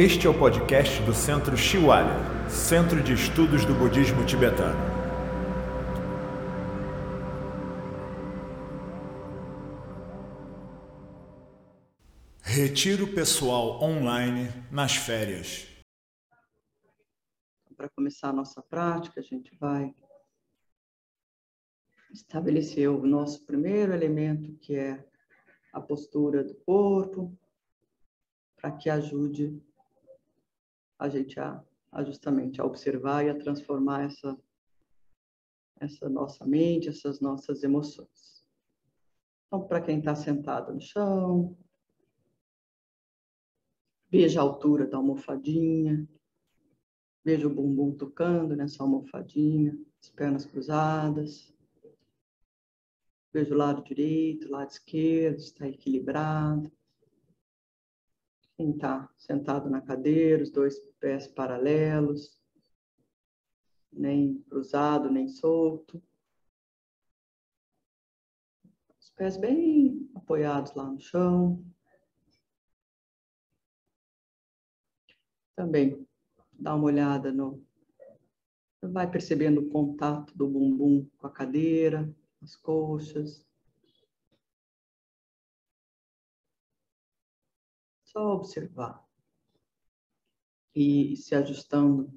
Este é o podcast do Centro Shiwalya, Centro de Estudos do Budismo Tibetano. Retiro pessoal online nas férias. Para começar a nossa prática, a gente vai estabelecer o nosso primeiro elemento, que é a postura do corpo, para que ajude a gente a, a, justamente a observar e a transformar essa essa nossa mente, essas nossas emoções. Então, para quem está sentado no chão, veja a altura da almofadinha, veja o bumbum tocando nessa almofadinha, as pernas cruzadas. Veja o lado direito, o lado esquerdo, está equilibrado. Quem está sentado na cadeira, os dois pés paralelos, nem cruzado, nem solto. Os pés bem apoiados lá no chão. Também dá uma olhada no. Vai percebendo o contato do bumbum com a cadeira, as coxas. Só observar e se ajustando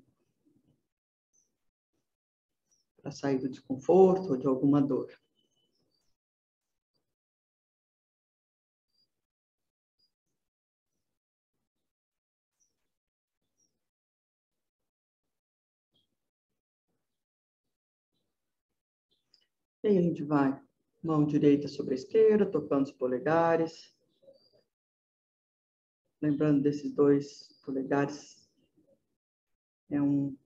para sair do desconforto ou de alguma dor. E aí a gente vai, mão direita sobre a esquerda, tocando os polegares. Lembrando desses dois polegares, é um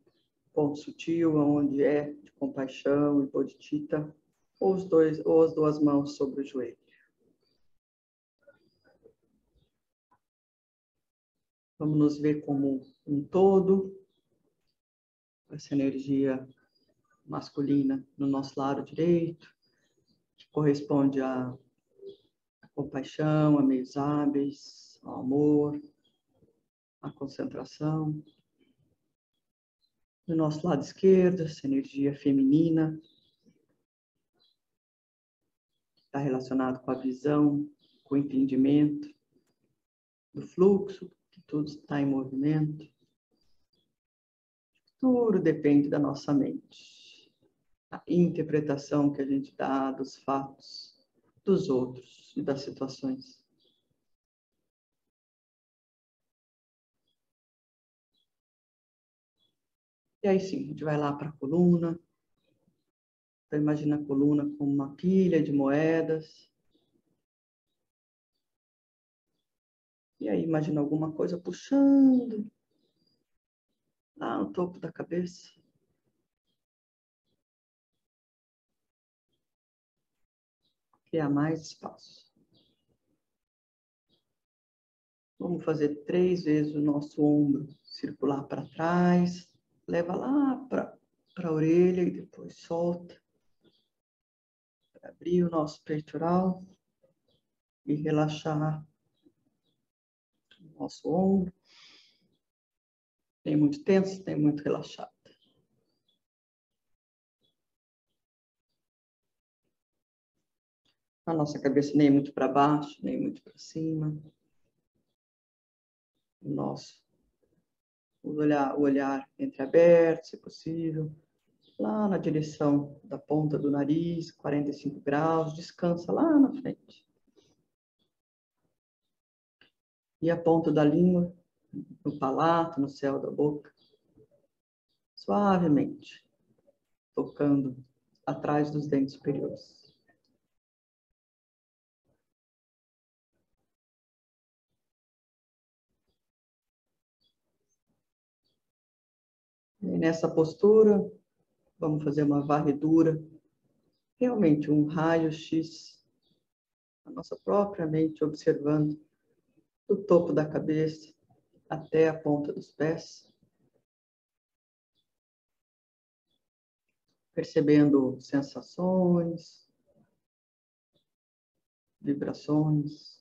ponto sutil, onde é de compaixão e bodhicitta, ou, os dois, ou as duas mãos sobre o joelho. Vamos nos ver como um todo, essa energia masculina no nosso lado direito, que corresponde à, compaixão, a meios hábeis, ao amor, à concentração. No nosso lado esquerdo, essa energia feminina, está relacionado com a visão, com o entendimento do fluxo, que tudo está em movimento. Tudo depende da nossa mente a interpretação que a gente dá dos fatos, dos outros e das situações. E aí sim, a gente vai lá para a coluna. Então imagina a coluna como uma pilha de moedas. E aí imagina alguma coisa puxando lá no topo da cabeça. criar mais espaço. Vamos fazer três vezes o nosso ombro circular para trás, leva lá para a orelha e depois solta. Para abrir o nosso peitoral e relaxar o nosso ombro. Tem muito tenso, tem muito relaxado. a nossa cabeça nem muito para baixo, nem muito para cima. O nosso o olhar, o olhar entreaberto, se possível, lá na direção da ponta do nariz, 45 graus, descansa lá na frente. E a ponta da língua no palato, no céu da boca, suavemente, tocando atrás dos dentes superiores. E nessa postura, vamos fazer uma varredura, realmente um raio-x, a nossa própria mente observando do topo da cabeça até a ponta dos pés. Percebendo sensações, vibrações.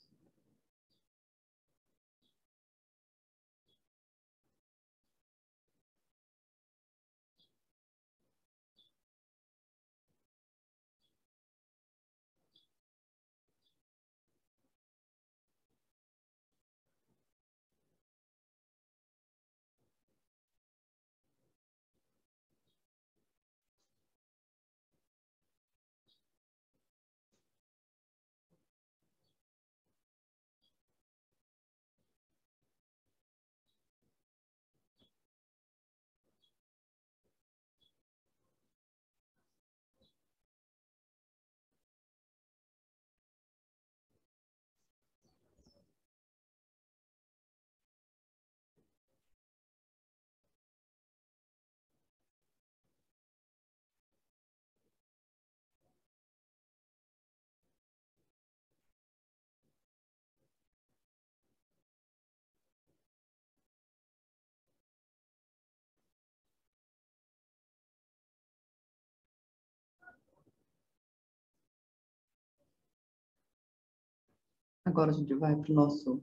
Agora a gente vai para o nosso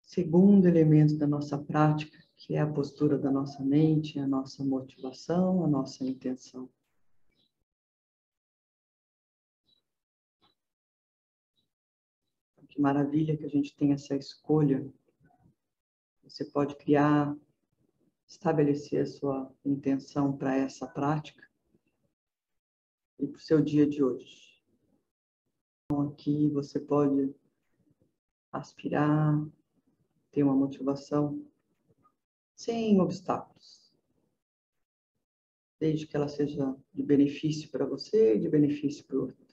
segundo elemento da nossa prática, que é a postura da nossa mente, a nossa motivação, a nossa intenção. Que maravilha que a gente tem essa escolha. Você pode criar, estabelecer a sua intenção para essa prática e para o seu dia de hoje. Aqui você pode aspirar, ter uma motivação sem obstáculos. Desde que ela seja de benefício para você e de benefício para o outro.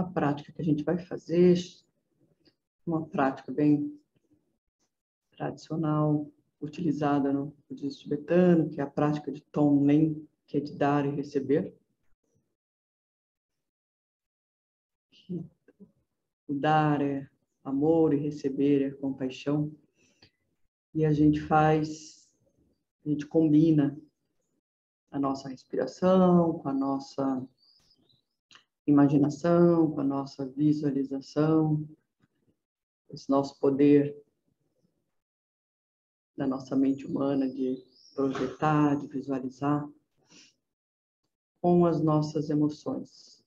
A prática que a gente vai fazer, uma prática bem tradicional, utilizada no budismo tibetano, que é a prática de Tonglen, que é de dar e receber. O dar é amor e receber é compaixão. E a gente faz, a gente combina a nossa respiração com a nossa imaginação, com a nossa visualização, esse nosso poder da nossa mente humana de projetar, de visualizar, com as nossas emoções.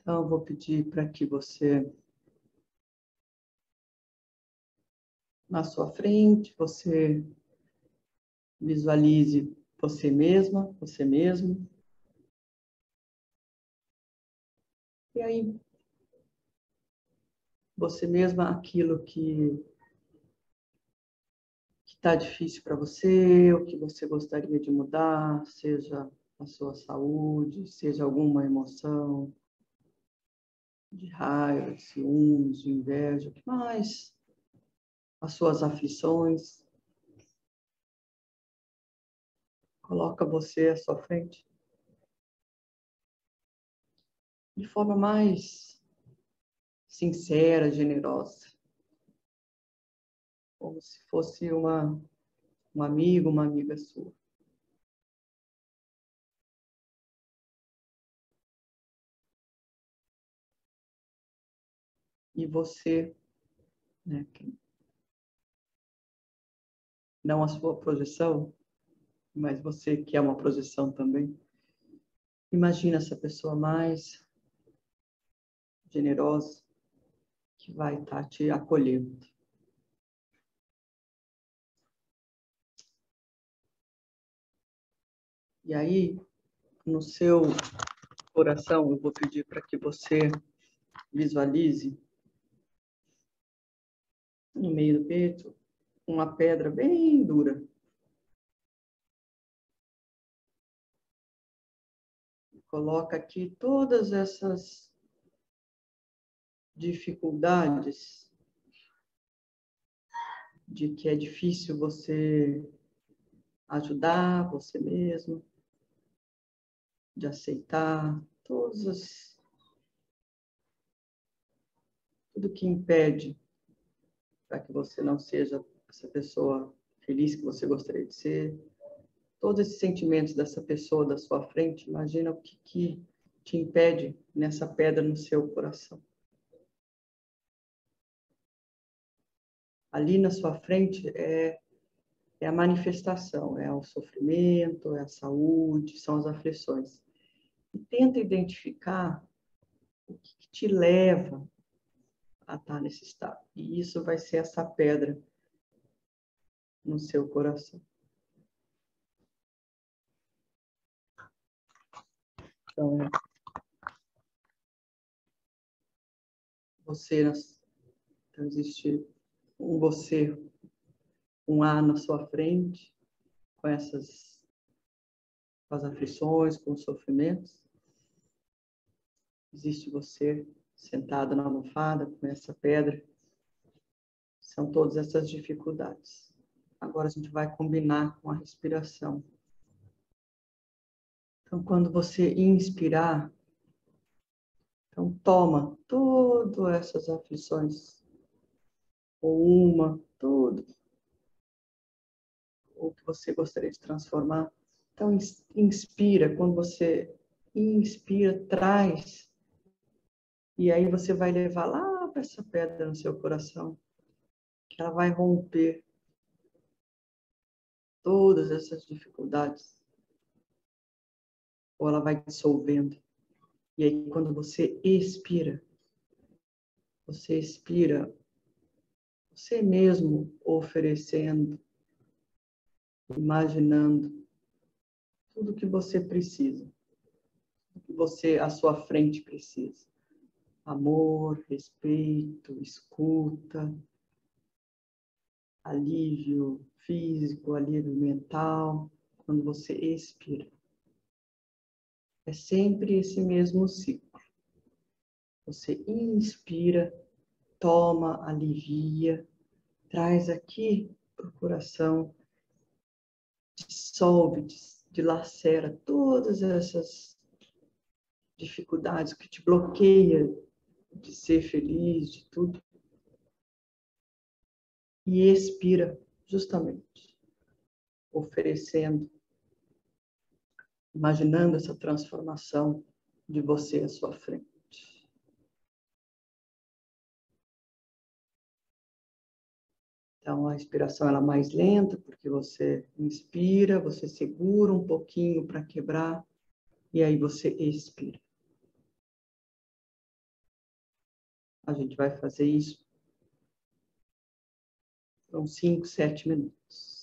Então, eu vou pedir para que você, na sua frente, você visualize você mesma, você mesmo. E aí, você mesma, aquilo que está difícil para você, o que você gostaria de mudar, seja a sua saúde, seja alguma emoção de raiva, de ciúmes, de inveja, o que mais? As suas aflições, Coloca você à sua frente. De forma mais sincera, generosa. Como se fosse uma, um amigo, uma amiga sua. E você, né, não a sua projeção, mas você que é uma projeção também. Imagina essa pessoa mais generosa que vai estar tá te acolhendo. E aí, no seu coração, eu vou pedir para que você visualize no meio do peito uma pedra bem dura. Coloca aqui todas essas dificuldades de que é difícil você ajudar você mesmo, de aceitar todas as tudo que impede para que você não seja essa pessoa feliz que você gostaria de ser, todos esses sentimentos dessa pessoa da sua frente, imagina o que, que te impede nessa pedra no seu coração. Ali na sua frente é, é a manifestação, é o sofrimento, é a saúde, são as aflições. E tenta identificar o que, que te leva a estar nesse estado. E isso vai ser essa pedra no seu coração. Então, é você, então existe um você, um A na sua frente, com essas com as aflições, com os sofrimentos. Existe você sentado na almofada com essa pedra. São todas essas dificuldades. Agora a gente vai combinar com a respiração. Então, quando você inspirar, então toma todas essas aflições, ou uma, tudo, o que você gostaria de transformar. Então, inspira, quando você inspira, traz, e aí você vai levar lá para essa pedra no seu coração, que ela vai romper todas essas dificuldades, ou ela vai dissolvendo. E aí, quando você expira, você expira você mesmo oferecendo imaginando tudo que você precisa, tudo que você à sua frente precisa. Amor, respeito, escuta, alívio físico, alívio mental, quando você expira. É sempre esse mesmo ciclo. Você inspira, toma, alivia, traz aqui para o coração dissolve, dilacera todas essas dificuldades que te bloqueia de ser feliz, de tudo. E expira, justamente, oferecendo, imaginando essa transformação de você à sua frente. Então, a inspiração ela é mais lenta, porque você inspira, você segura um pouquinho para quebrar, e aí você expira. A gente vai fazer isso por 5, 7 minutos.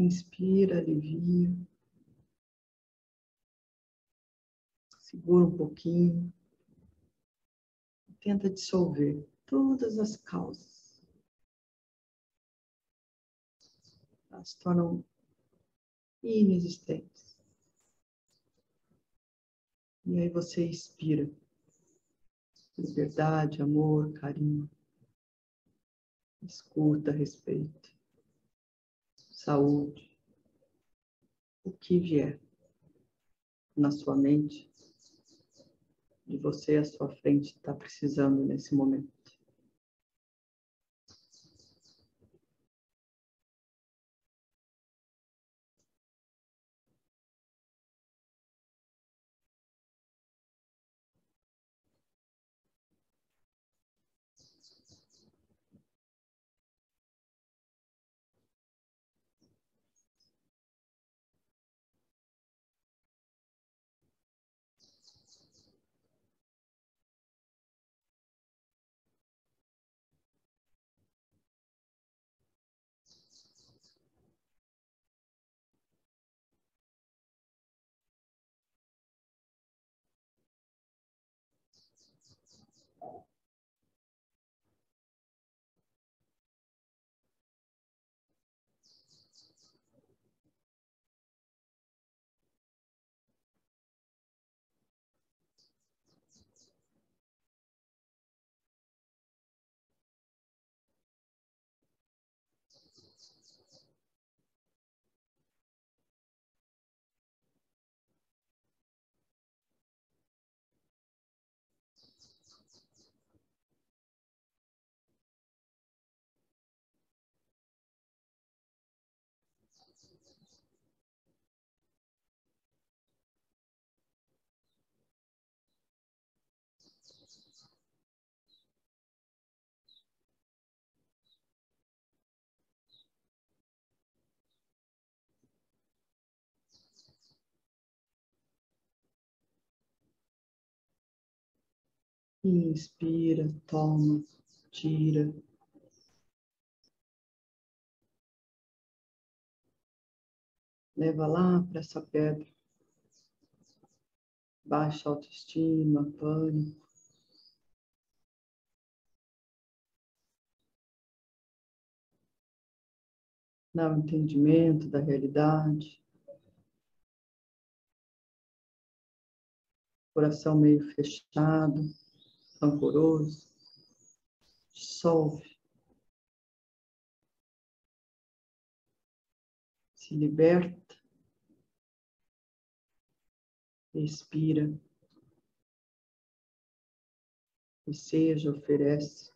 Inspira, alivia. Segura um pouquinho. Tenta dissolver todas as causas. Elas se tornam inexistentes. E aí você expira. Liberdade, amor, carinho. Escuta, respeito saúde, o que vier na sua mente, de você à sua frente, está precisando nesse momento. Inspira, toma, tira. Leva lá para essa pedra. Baixa autoestima, pânico. Não entendimento da realidade. Coração meio fechado, rancoroso. Dissolve. Se liberta. Respira. E seja, oferece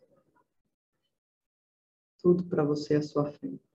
tudo para você à sua frente.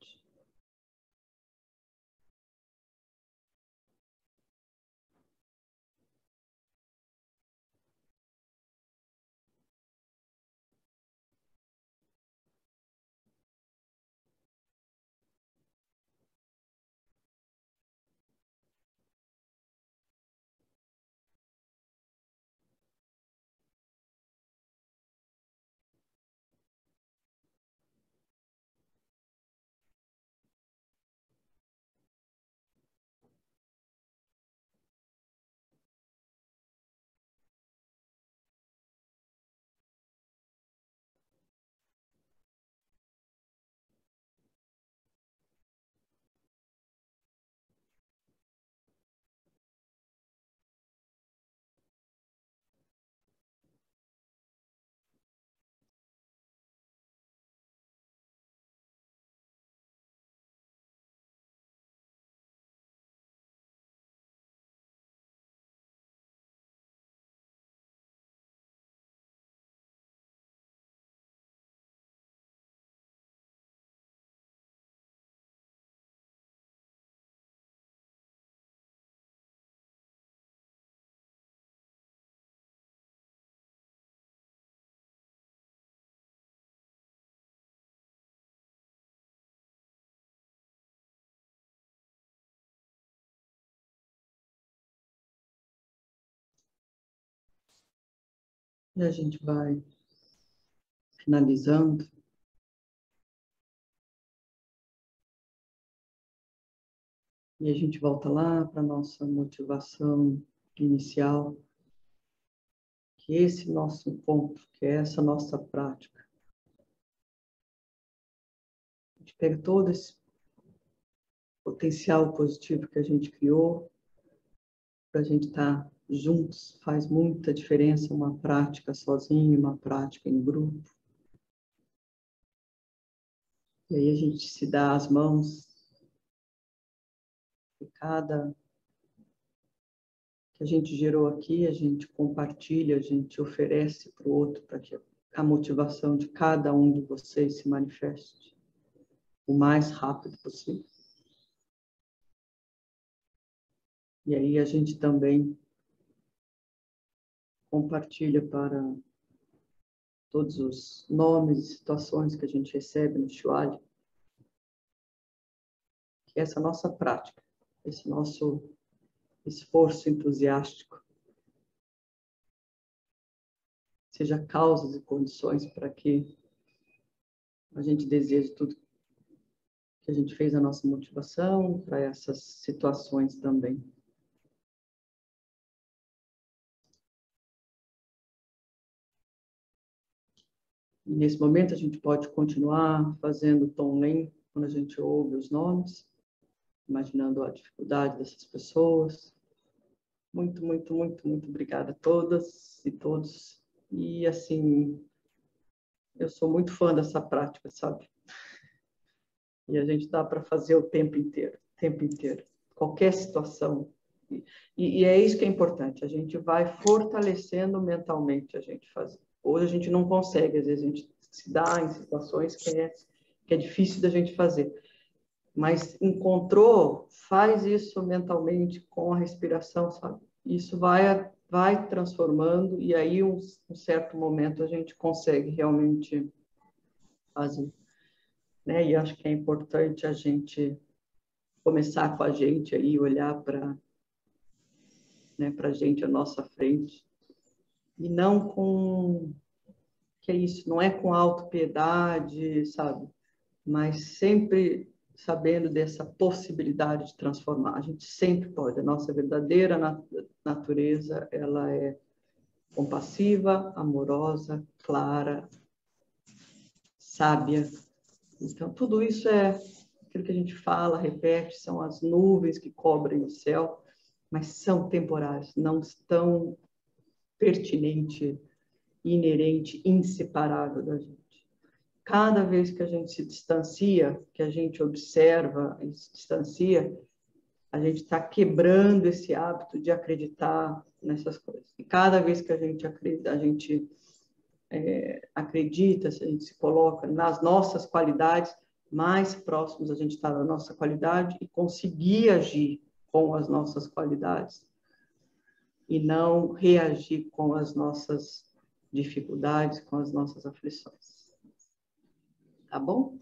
E a gente vai finalizando. E a gente volta lá para a nossa motivação inicial, que esse nosso ponto, que é essa nossa prática. A gente pega todo esse potencial positivo que a gente criou para a gente estar tá juntos faz muita diferença uma prática sozinho, uma prática em grupo. E aí a gente se dá as mãos e cada que a gente gerou aqui, a gente compartilha, a gente oferece para o outro para que a motivação de cada um de vocês se manifeste o mais rápido possível. E aí a gente também compartilha para todos os nomes e situações que a gente recebe no Shuali, que essa nossa prática, esse nosso esforço entusiástico, seja causas e condições para que a gente deseje tudo que a gente fez a nossa motivação para essas situações também. E nesse momento a gente pode continuar fazendo tom lento quando a gente ouve os nomes, imaginando a dificuldade dessas pessoas. Muito, muito, muito, muito obrigada a todas e todos. E assim, eu sou muito fã dessa prática, sabe? E a gente dá para fazer o tempo inteiro, o tempo inteiro, qualquer situação. E, e é isso que é importante. A gente vai fortalecendo mentalmente a gente fazer. Hoje a gente não consegue, às vezes a gente se dá em situações que é, que é difícil da gente fazer. Mas encontrou, faz isso mentalmente com a respiração, sabe? Isso vai, vai transformando e aí um, um certo momento a gente consegue realmente fazer. Né? E acho que é importante a gente começar com a gente aí, olhar para né, a gente à nossa frente e não com que é isso, não é com autopiedade, sabe? Mas sempre sabendo dessa possibilidade de transformar. A gente sempre pode. A nossa verdadeira natureza, ela é compassiva, amorosa, clara, sábia. Então, tudo isso é aquilo que a gente fala, repete, são as nuvens que cobrem o céu, mas são temporais, não estão pertinente, inerente, inseparável da gente. Cada vez que a gente se distancia, que a gente observa e se distancia, a gente está quebrando esse hábito de acreditar nessas coisas. E cada vez que a gente acredita, a gente é, acredita, se a gente se coloca nas nossas qualidades, mais próximos a gente está da nossa qualidade e conseguir agir com as nossas qualidades e não reagir com as nossas dificuldades, com as nossas aflições. Tá bom?